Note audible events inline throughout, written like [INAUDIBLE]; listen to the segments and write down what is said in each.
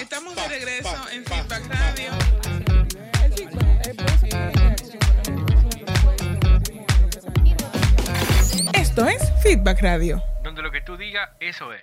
Estamos de regreso en Feedback Radio. Esto es Feedback Radio. Donde lo que tú digas, eso es.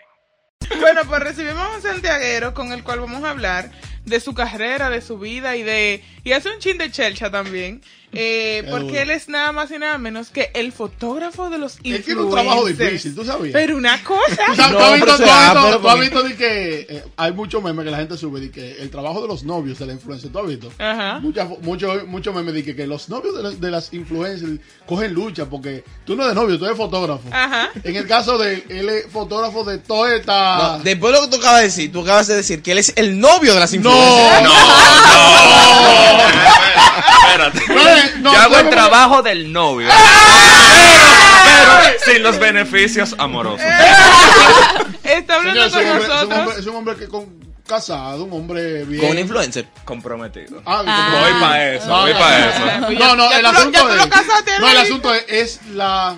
Bueno, pues recibimos a un santiaguero con el cual vamos a hablar de su carrera, de su vida y de y hace un chin de chelcha también, eh, porque él es nada más y nada menos que el fotógrafo de los Él tiene un trabajo influencers. difícil, ¿tú sabías? Pero una cosa. [LAUGHS] ¿Tú sabes- No, tú has visto, tú has visto- pero tú has porque- visto de que eh, hay muchos memes que la gente sube de que el trabajo de los novios de la influencer, ¿tú has visto? Ajá. Muchos muchos memes de que, que los novios de, las- de las influencers cogen lucha porque tú no eres novio, tú eres fotógrafo. Ajá. En el caso de él, él es fotógrafo de toda esta... No, después de lo que tú acabas de decir, tú acabas de decir que él es el novio de las no, influencias. [LAUGHS] Espérate. No, Yo hago no, el no. trabajo del novio. Pero, pero sin los beneficios amorosos. Está hablando con un hombre- es un nosotros. hombre- es un hombre que con, casado, un hombre bien... Con un influencer. Comprometido. Ah, Voy para eso, voy Ah, para ah, eso. ah, No, no, el asunto es... No, el asunto es, es la...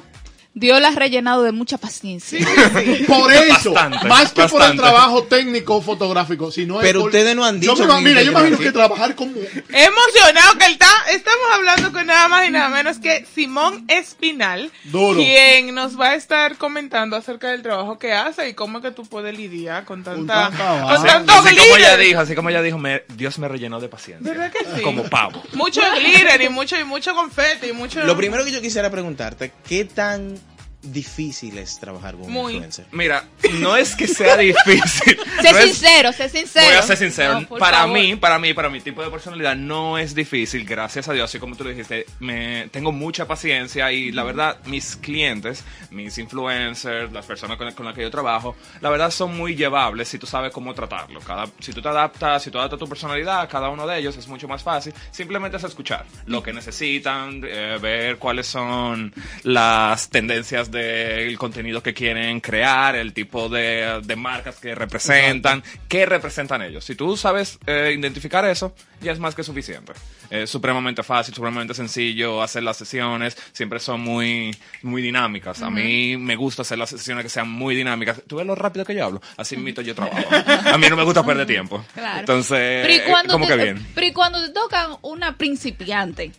Dios la ha rellenado de mucha paciencia. [LAUGHS] Por eso, Bastante, más que por el trabajo técnico fotográfico, sino Pero por- ustedes no han Yo dicho me que mira, yo imagino que trabajar como Emocionado que él está. Estamos hablando con nada más y nada menos que Simón Espinal, Duro. quien nos va a estar comentando acerca del trabajo que hace y cómo es que tú puedes lidiar con tanta, con vaina. tanto Así como ella dijo, así como ella dijo, me- Dios me rellenó de paciencia. ¿Verdad que sí? Como pavo. Mucho glitter y mucho y mucho confeti y mucho. Lo primero que yo quisiera preguntarte, ¿qué tan difícil es trabajar con un Muy. influencer? Mira, no es que sea [LAUGHS] difícil. Sé no es- sincero, sé sincero. Voy a ser sincero, No, para favor. mí, para mí, para mi tipo de personalidad no es difícil, gracias a Dios, así como tú lo dijiste, me tengo mucha paciencia y la verdad mis clientes, mis influencers, las personas con, con las que yo trabajo, la verdad son muy llevables si tú sabes cómo tratarlo. Cada, si tú te adaptas, si tú adaptas tu personalidad a cada uno de ellos es mucho más fácil. Simplemente es escuchar lo que necesitan, eh, ver cuáles son las tendencias del contenido que quieren crear, el tipo de, de marcas que representan, qué representan ellos. Si tú sabes eh, identificar eso, ya es más que suficiente. Es supremamente fácil, supremamente sencillo hacer las sesiones, siempre son muy, muy dinámicas. A mí me gusta hacer las sesiones que sean muy dinámicas. ¿Tú ves lo rápido que yo hablo? Así mismo yo trabajo. A mí no me gusta perder tiempo. [LAUGHS] Claro. Entonces, pero, ¿y eh, cuando como que bien. pero ¿y cuando te tocan una principiante?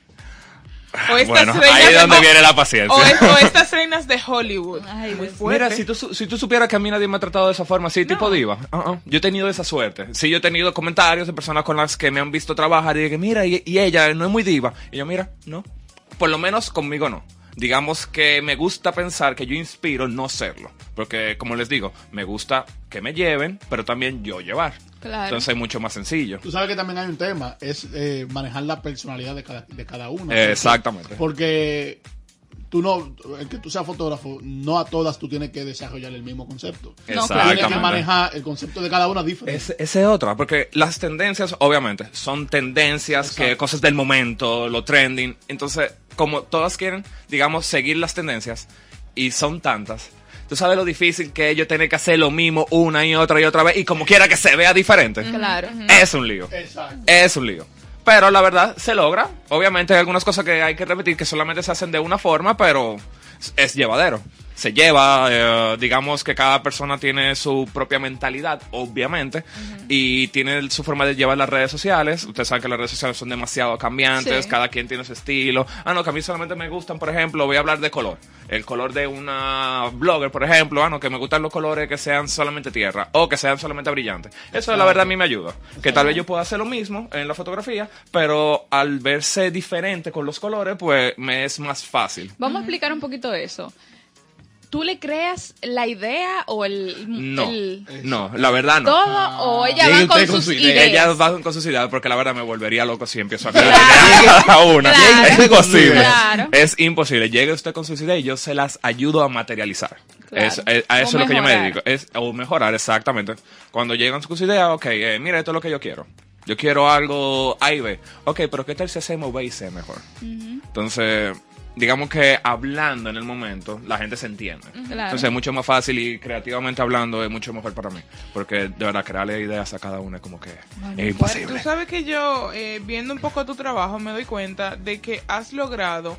O [LAUGHS] estas Bueno, reinas ahí es de- donde o- viene la paciencia. O, es- o [LAUGHS] estas reinas de Hollywood. Ay, Muy fuerte. Mira, si tú, si tú supieras que a mí nadie me ha tratado de esa forma, así, tipo diva. Uh-uh. Yo he tenido esa suerte. Sí, yo he tenido comentarios de personas con las que me han visto trabajar y que, mira, y, y ella no es muy diva. Y yo, mira, no. Por lo menos conmigo no. Digamos que me gusta pensar que yo inspiro no serlo. Porque, como les digo, me gusta que me lleven, pero también yo llevar. Claro. Entonces es mucho más sencillo. Tú sabes que también hay un tema, es eh, manejar la personalidad de cada, de cada uno. Eh, Exactamente. Porque tú no, el que tú seas fotógrafo, no a todas tú tienes que desarrollar el mismo concepto. No, claro. Tienes que manejar el concepto de cada una diferente. Es, esa es otra, porque las tendencias, obviamente, son tendencias, que Exacto. cosas del momento, lo trending. Entonces, como todas quieren, digamos, seguir las tendencias, y son tantas, tú sabes lo difícil que es yo tener que hacer lo mismo una y otra y otra vez, y como quiera que se vea diferente. Claro. Es un lío. Exacto. Es un lío. Pero la verdad se logra. Obviamente hay algunas cosas que hay que repetir que solamente se hacen de una forma, pero es llevadero. Se lleva, eh, digamos que cada persona tiene su propia mentalidad, obviamente, y tiene su forma de llevar las redes sociales. Ustedes saben que las redes sociales son demasiado cambiantes, Sí. cada quien tiene su estilo. Ah, no, que a mí solamente me gustan, por ejemplo, voy a hablar de color. El color de una blogger, por ejemplo, ah, no, que me gustan los colores que sean solamente tierra o que sean solamente brillantes. Eso, la verdad, a mí me ayuda. Que tal vez yo pueda hacer lo mismo en la fotografía, pero al verse diferente con los colores, pues me es más fácil. Vamos a explicar un poquito eso. ¿Tú le creas la idea o el... No, el- no, la verdad no. todo o ella va con con sus su idea. ideas? Ella va con sus ideas porque la verdad me volvería loco si empiezo a crear Claro. [LAUGHS] cada una. Claro. Es imposible. Claro. Es imposible. Llegue usted con sus ideas y yo se las ayudo a materializar. Claro. Es- es- a eso O es lo que yo me mejorar. dedico. Es, o mejorar, exactamente. Cuando llegan sus ideas, ok, eh, mira, esto es lo que yo quiero. Yo quiero algo A y B. Ok, pero ¿qué tal si hacemos B y C mejor? Entonces, digamos que hablando en el momento, la gente se entiende. Claro. Entonces es mucho más fácil y creativamente hablando es mucho mejor para mí. Porque de verdad, crearle ideas a cada uno es como que es imposible. Tú sabes que yo, eh, viendo un poco tu trabajo, me doy cuenta de que has logrado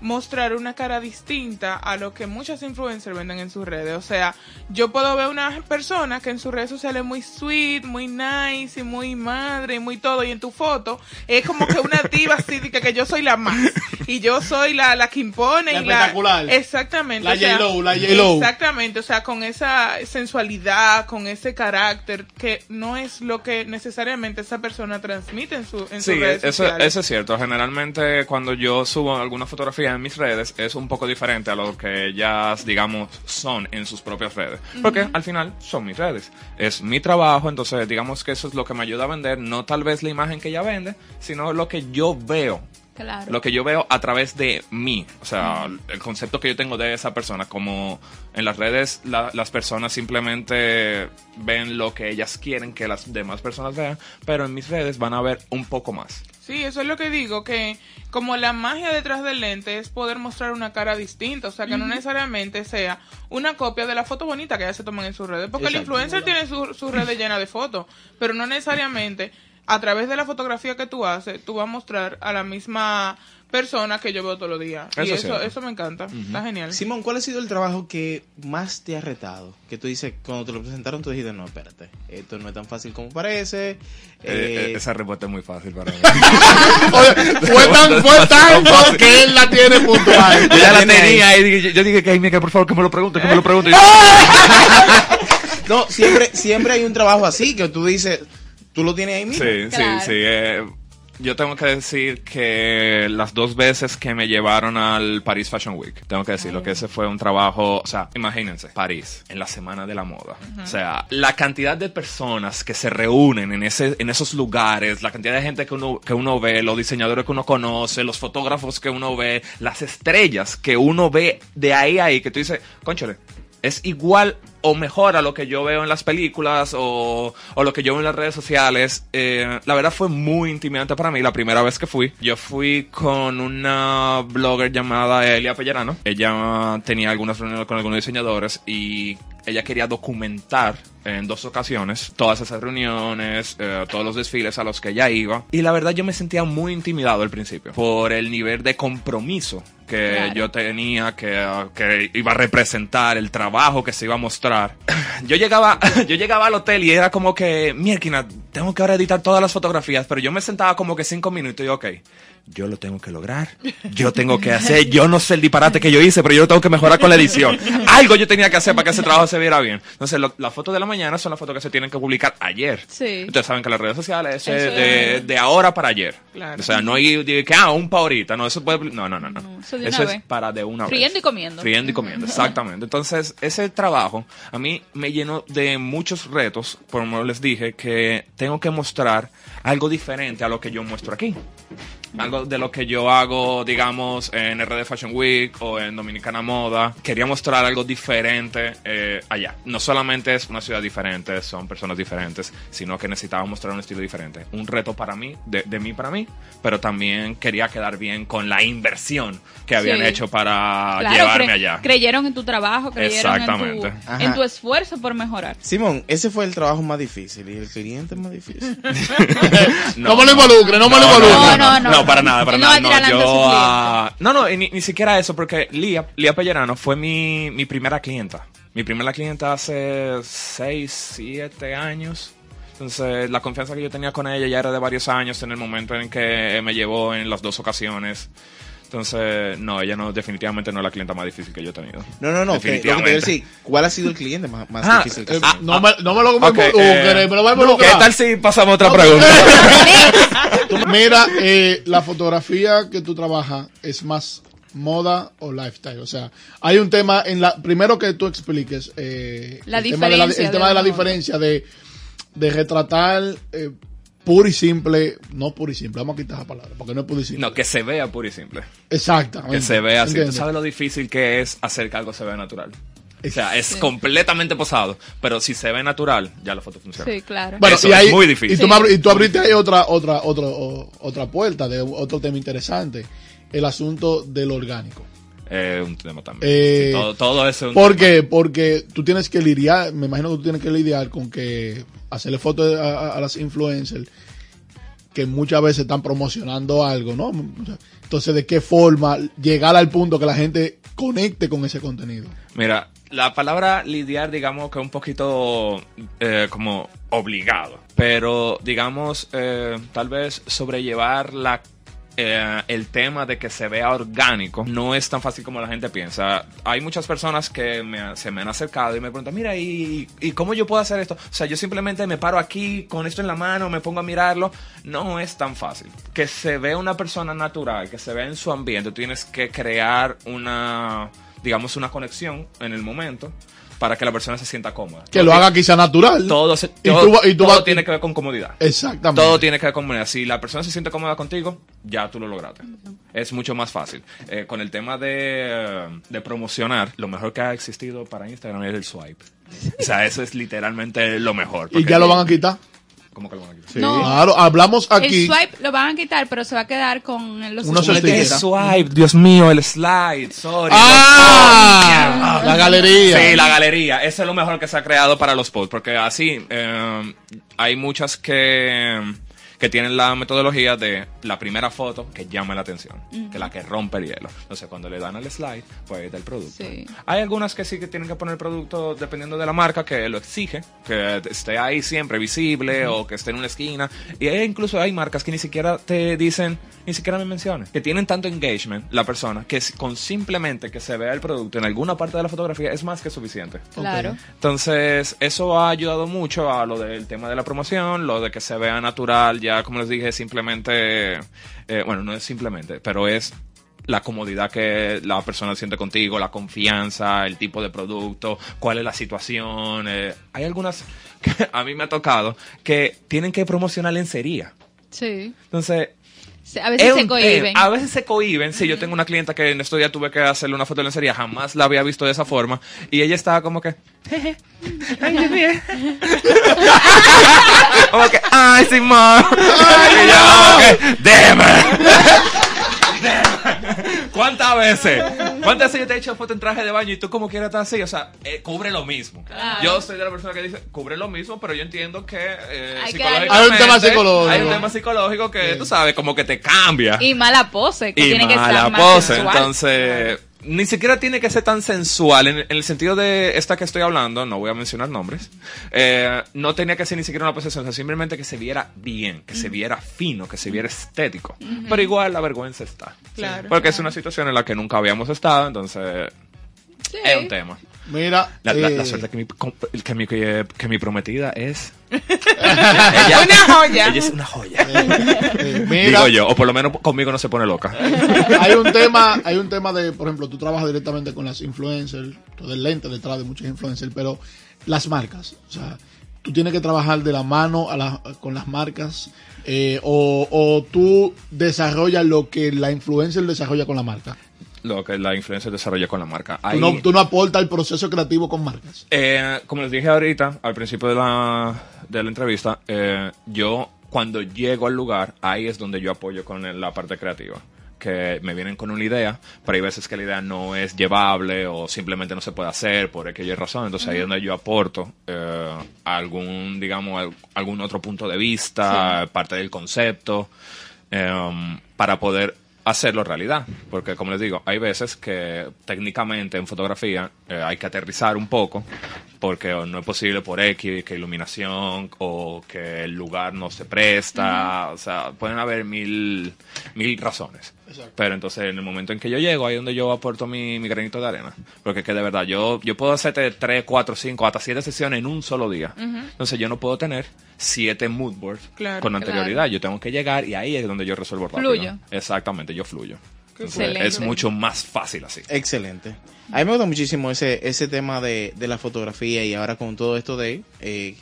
mostrar una cara distinta a lo que muchas influencers venden en sus redes. O sea, yo puedo ver una persona que en sus redes sociales es muy sweet, muy nice y muy madre y muy todo. Y en tu foto es como que una diva así que, que yo soy la más. Y yo soy la, la que impone La y la... espectacular. Exactamente. La o sea, J-Lo, la J-Lo. Exactamente, o sea, con esa sensualidad, con ese carácter que no es lo que necesariamente esa persona transmite en, su, en Sí, sus redes eso, sociales. eso es cierto. Generalmente cuando yo subo alguna fotografía en mis redes es un poco diferente a lo que ellas, digamos, son en sus propias redes. Porque al final son mis redes. Es mi trabajo, entonces digamos que eso es lo que me ayuda a vender, no tal vez la imagen que ella vende, sino lo que yo veo. Claro. Lo que yo veo a través de mí, o sea, el concepto que yo tengo de esa persona, como en las redes la- las personas simplemente ven lo que ellas quieren que las demás personas vean, pero en mis redes van a ver un poco más. Sí, eso es lo que digo, que como la magia detrás del lente es poder mostrar una cara distinta, o sea, que no necesariamente sea una copia de la foto bonita que ellas se toman en sus redes, porque el Exacto. influencer tiene su- sus redes llenas de fotos, pero no necesariamente a través de la fotografía que tú haces, tú vas a mostrar a la misma persona que yo veo todos los días. Eso y es eso, eso me encanta, está genial. Simón, ¿cuál ha sido el trabajo que más te ha retado? Que tú dices, cuando te lo presentaron, tú dijiste, no, espérate, esto no es tan fácil como parece. Eh, eh, eh, esa respuesta es muy fácil para mí. [LAUGHS] Fue tan, fue tanto que él la tiene puntual. [LAUGHS] yo ya la tenía y yo dije que por favor, que me lo pregunte, que me lo pregunte. [LAUGHS] No, siempre, siempre hay un trabajo así que tú dices, tú lo tienes ahí mismo. Sí, Claro. sí, sí. eh, yo tengo que decir que las dos veces que me llevaron al Paris Fashion Week, tengo que decirlo, que ese fue un trabajo, o sea, imagínense, París, en la semana de la moda. O sea, la cantidad de personas que se reúnen en, ese, en esos lugares, la cantidad de gente que uno, que uno ve, los diseñadores que uno conoce, los fotógrafos que uno ve, las estrellas que uno ve de ahí a ahí, que tú dices, conchale, es igual o mejor a lo que yo veo en las películas o, o lo que yo veo en las redes sociales. Eh, la verdad fue muy intimidante para mí la primera vez que fui. Yo fui con una blogger llamada Elia Pellerano. Ella tenía algunas reuniones con algunos diseñadores y ella quería documentar en dos ocasiones todas esas reuniones, eh, todos los desfiles a los que ella iba. Y la verdad yo me sentía muy intimidado al principio por el nivel de compromiso que Claro. yo tenía, que, que iba a representar el trabajo que se iba a mostrar. [CLEARS THROAT] Yo llegaba, [CLEARS THROAT] yo llegaba al hotel y era como que, mierda, tengo que ahora editar todas las fotografías, pero yo me sentaba como que cinco minutos y ok, yo lo tengo que lograr, yo tengo que hacer, yo no sé el disparate que yo hice, pero yo lo tengo que mejorar con la edición. [LAUGHS] Algo yo tenía que hacer para que ese trabajo se viera bien. Entonces, lo- las fotos de la mañana son las fotos que se tienen que publicar ayer. Sí. Ustedes saben que las redes sociales es de, ahora para ayer. Claro. O sea, no hay de que, ah, un pa' ahorita, no, eso puede, no, no, no, no. No, eso eso es vez. para de una vez. Friendo y comiendo. Friendo y comiendo, [LAUGHS] exactamente. Entonces, ese trabajo a mí me llenó de muchos retos, como les dije, que tengo que mostrar algo diferente a lo que yo muestro aquí. Algo de lo que yo hago, digamos, en RD Fashion Week o en Dominicana Moda. Quería mostrar algo diferente eh, allá. No solamente es una ciudad diferente, son personas diferentes, sino que necesitaba mostrar un estilo diferente. Un reto para mí, de, de mí para mí, pero también quería quedar bien con la inversión que habían Sí. hecho para Claro, llevarme cre- allá. Creyeron en tu trabajo, creyeron en tu, Exactamente. En tu esfuerzo por mejorar. Simón, ese fue el trabajo más difícil y el cliente más difícil. [LAUGHS] [LAUGHS] No me lo involucre, no me lo no, involucre. No, no, no. No, para nada, para [LAUGHS] nada. No, yo, ah, no, no, ni, ni siquiera eso, porque Lía, Lía Pellerano fue mi, mi primera clienta. Mi primera clienta hace 6, 7 años. Entonces, la confianza que yo tenía con ella ya era de varios años en el momento en que me llevó en las dos ocasiones. Entonces, no, ella no, definitivamente no es la clienta más díficil que yo he tenido. No, no, no. que- lo que Definitivamente. decir, ¿cuál ha sido el cliente más, más Ah, difícil que Eh, tenido? no, me, no me lo Ok, involucre, eh, ¿Qué tal si pasamos a otra pregunta? [LAUGHS] [LAUGHS] Mira, eh, la fotografía que tú trabajas es más moda o lifestyle. O sea, hay un tema en la. Primero que tú expliques. eh, La el tema de la, diferencia el tema de de la diferencia de, de retratar eh, puro y simple. No puro y simple, vamos a quitar esa palabra, porque no es puro y simple. No, que se vea puro y simple. Exactamente. Que se vea así. ¿Tú sabes lo difícil que es hacer que algo se vea natural? O sea, es Sí. completamente posado, pero si se ve natural, ya la foto funciona. Sí, claro. Bueno, Eso y es muy difícil. Y tú, Sí. y tú abriste ahí otra, otra, otra, otra puerta de otro tema interesante. El asunto del orgánico. Eh, un tema también. Eh, Sí, todo, todo eso es un ¿Por tema. qué? Porque tú tienes que lidiar, me imagino que tú tienes que lidiar con que hacerle fotos a las influencers que muchas veces están promocionando algo, ¿no? Entonces, ¿de qué forma llegar al punto que la gente conecte con ese contenido? Mira, la palabra lidiar, digamos que un poquito eh, como obligado, pero digamos, eh, tal vez sobrellevar la eh, el tema de que se vea orgánico no es tan fácil como la gente piensa. Hay muchas personas que me- se me han acercado y me preguntan, mira, ¿y, ¿y cómo yo puedo hacer esto? O sea, yo simplemente me paro aquí con esto en la mano, me pongo a mirarlo. No es tan fácil. Que se vea una persona natural, que se vea en su ambiente, tienes que crear una, digamos, una conexión en el momento para que la persona se sienta cómoda. Que lo haga quizá natural. Todo, se- Y todo- tú va- y tú todo vas- tiene que ver con comodidad. Exactamente. Todo tiene que ver con comunidad. Si la persona se siente cómoda contigo, ya tú lo lograste. Es mucho más fácil. Eh, con el tema de, eh, de promocionar, lo mejor que ha existido para Instagram es el swipe. O sea, eso es literalmente lo mejor. Y ya lo van a quitar. ¿Cómo que lo van a quitar? Sí. No. Claro, hablamos aquí. El swipe lo van a quitar, pero se va a quedar con los Unos. El swipe, Dios mío, el slide, sorry. ¡Ah! La galería. Sí, la galería. Eso es lo mejor que se ha creado para los posts, porque así eh, hay muchas que, que tienen la metodología de la primera foto que llama la atención, que es la que rompe el hielo. Entonces, cuando le dan al slide, pues ahí está el producto. Sí. Hay algunas que sí que tienen que poner el producto dependiendo de la marca que lo exige, que esté ahí siempre visible o que esté en una esquina. Y hay, incluso hay marcas que ni siquiera te dicen, ni siquiera me menciones, que tienen tanto engagement la persona que con simplemente que se vea el producto en alguna parte de la fotografía es más que suficiente. Claro. Entonces, eso ha ayudado mucho a lo del tema de la promoción, lo de que se vea natural, ya como les dije, simplemente, eh, bueno, no es simplemente, pero es la comodidad que la persona siente contigo, la confianza, el tipo de producto, cuál es la situación. eh, hay algunas que [LAUGHS] a mí me ha tocado que tienen que promocionar lencería. Sí. Entonces, A veces es se cohiben. A veces se cohiben. Sí, yo tengo una clienta que en estos días tuve que hacerle una foto de lencería. Jamás la había visto de esa forma. Y ella estaba como que... "Jeje, Ay, Dios mío". [LAUGHS] como que... Ay, Simón. Y yo como que... [LAUGHS] ¿Cuántas veces? ¿Cuántas veces yo te he hecho foto en traje de baño y tú como quieras estar así? O sea, eh, cubre lo mismo. Claro. Yo soy de la persona que dice, cubre lo mismo, pero yo entiendo que... eh, Hay que un tema psicológico. Hay un tema psicológico que, tú sabes, como que te cambia Y mala pose, que y tiene que mala estar más pose. Entonces, ni siquiera tiene que ser tan sensual. En, en el sentido de esta que estoy hablando, no voy a mencionar nombres, eh, no tenía que ser ni siquiera una pose sensual, simplemente que se viera bien, que se viera fino, que se viera estético. Pero igual la vergüenza está. Claro. Porque es una situación en la que nunca habíamos estado, entonces Sí. es un tema. Mira, La, la- eh, la suerte que mi, que mi, que, que mi prometida es... [LAUGHS] Una joya. Ella es una joya. [LAUGHS] eh, mira, Digo yo, o por lo menos conmigo no se pone loca. [LAUGHS] hay un tema, hay un tema de, por ejemplo, tú trabajas directamente con las influencers, todo el lente detrás de muchos influencers, pero las marcas, o sea, tú tienes que trabajar de la mano a la- con las marcas eh, o, o tú desarrollas lo que la influencer desarrolla con la marca. Lo que la influencia desarrolla con la marca. Tú no, tú no aportas el proceso creativo con marcas. Eh, como les dije ahorita, al principio de la, de la entrevista, eh, yo cuando llego al lugar, ahí es donde yo apoyo con la parte creativa. Que me vienen con una idea, pero hay veces que la idea no es llevable o simplemente no se puede hacer por aquella razón. Entonces ahí es donde yo aporto eh, algún, digamos, al- algún otro punto de vista, parte del concepto, eh, para poder hacerlo realidad. Porque, como les digo, hay veces que técnicamente en fotografía eh, hay que aterrizar un poco porque no es posible por X, que iluminación o que el lugar no se presta. O sea, pueden haber mil, mil razones. Pero entonces en el momento en que yo llego, ahí es donde yo aporto mi, mi granito de arena. Porque que de verdad, yo, yo puedo hacerte 3, 4, 5, hasta 7 sesiones en un solo día. Entonces yo no puedo tener 7 mood boards Claro, con claro. anterioridad. Yo tengo que llegar y ahí es donde yo resuelvo rápido. Fluyo. Exactamente, yo fluyo. Entonces, es mucho más fácil así. Excelente. A mí me gusta muchísimo ese, ese tema de, de la fotografía y ahora con todo esto de... eh,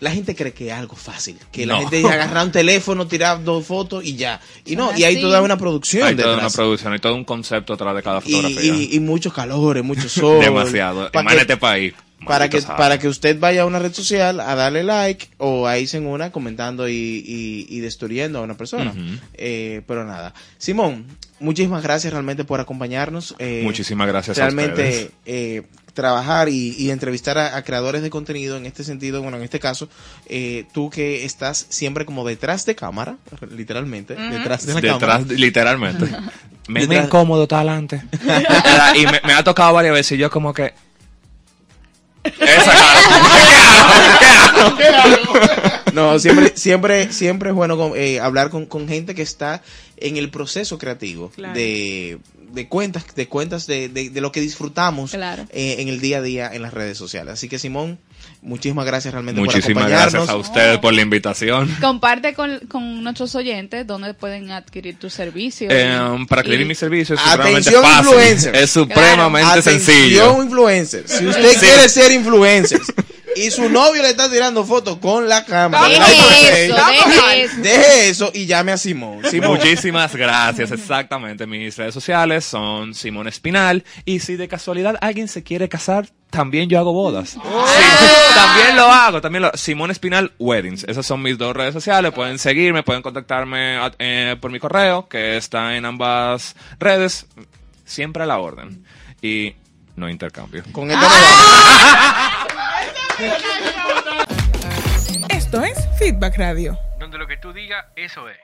la gente cree que es algo fácil, que la gente agarra un teléfono, tirar dos fotos y ya. Y no, y hay toda una producción Hay toda una producción, hay todo un concepto atrás de cada fotografía. y, y muchos calores, mucho [LAUGHS] sol. Demasiado. Más que- en este país, para que, para que usted vaya a una red social a darle like o a irse en una comentando y, y, y destruyendo a una persona. Eh, pero nada. Simón, muchísimas gracias realmente por acompañarnos. Eh, Muchísimas gracias a realmente eh, trabajar y, y entrevistar a, a creadores de contenido en este sentido, bueno, en este caso, eh, tú que estás siempre como detrás de cámara, literalmente, detrás de la cámara. Detrás, literalmente. Me es incómodo estar adelante. [LAUGHS] y me, me ha tocado varias veces y yo como que... Esa cara. [LAUGHS] ¿Qué hago? ¿Qué hago? No, siempre, siempre, siempre es bueno con- eh, hablar con, con gente que está en el proceso creativo Claro. de, de cuentas, de cuentas de, de, de lo que disfrutamos Claro. eh, en el día a día en las redes sociales. Así que Simón, muchísimas gracias realmente Muchísimas por acompañarnos. gracias a ustedes por la invitación. Comparte con, con nuestros oyentes dónde pueden adquirir tus servicios. Eh, para adquirir y- mis servicios es Atención, supremamente fácil. influencer. Es supremamente Atención, sencillo. influencer. Si usted Sí. quiere ser influencer y su novio le está tirando fotos con la cámara, Deje eso, deje deje eso y llame a Simón. [LAUGHS] Simón. Muchísimas gracias, exactamente. Mis redes sociales son Simón Espinal. Y si de casualidad alguien se quiere casar, también yo hago bodas. Sí, también lo hago, también lo Simón Espinal Weddings. Esas son mis dos redes sociales. Pueden seguirme, pueden contactarme a- eh, por mi correo, que está en ambas redes. Siempre a la orden. Y no intercambio. Con esto vamos. [LAUGHS] Esto es Feedback Radio. Donde lo que tú digas, eso es.